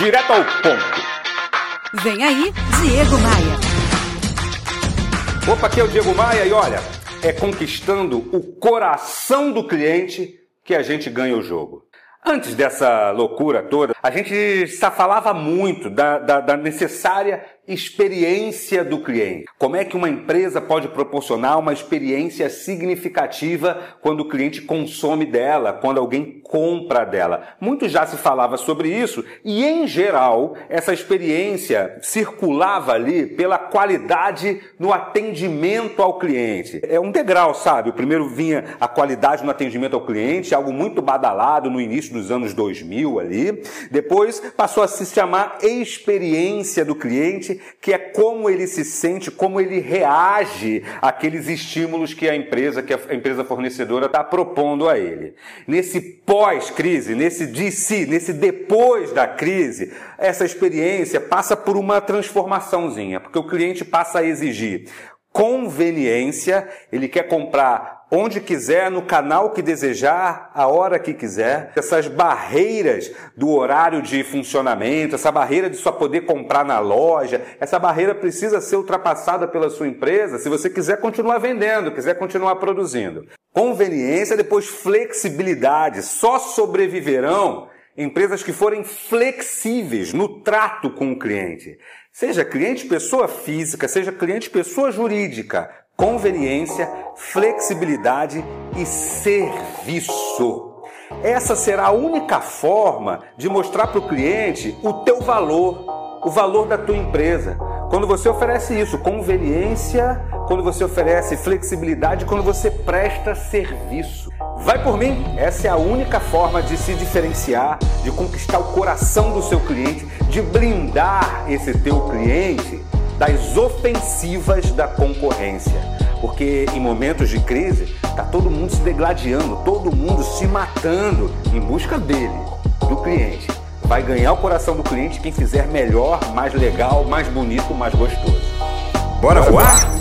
direto ao ponto. Vem aí, Diego Maia. Opa, aqui é o Diego Maia e olha, é conquistando o coração do cliente que a gente ganha o jogo. Antes dessa loucura toda, a gente só falava muito da, da, da, necessária experiência do cliente. Como é que uma empresa pode proporcionar uma experiência significativa quando o cliente consome dela, quando alguém compra dela? Muito já se falava sobre isso e, em geral, essa experiência circulava ali pela qualidade no atendimento ao cliente. É um degrau, sabe? O primeiro vinha a qualidade no atendimento ao cliente, algo muito badalado no início dos anos 2000 ali. Depois passou a se chamar experiência do cliente que é como ele se sente, como ele reage àqueles estímulos que a empresa, que a empresa fornecedora está propondo a ele. Nesse pós-crise, nesse DC, nesse depois da crise, essa experiência passa por uma transformaçãozinha, porque o cliente passa a exigir conveniência, ele quer comprar onde quiser, no canal que desejar, a hora que quiser. Essas barreiras do horário de funcionamento, essa barreira de só poder comprar na loja, essa barreira precisa ser ultrapassada pela sua empresa se você quiser continuar vendendo, quiser continuar produzindo. Conveniência, depois flexibilidade. Só sobreviverão empresas que forem flexíveis no trato com o cliente. Seja cliente pessoa física, seja cliente pessoa jurídica, conveniência, flexibilidade e serviço. Essa será a única forma de mostrar para o cliente o teu valor, o valor da tua empresa. Quando você oferece isso, conveniência, quando você oferece flexibilidade, quando você presta serviço. Vai por mim, essa é a única forma de se diferenciar, de conquistar o coração do seu cliente, de blindar esse teu cliente das ofensivas da concorrência. Porque em momentos de crise, está todo mundo se degladiando, todo mundo se matando em busca dele, do cliente. Vai ganhar o coração do cliente quem fizer melhor, mais legal, mais bonito, mais gostoso. Bora voar?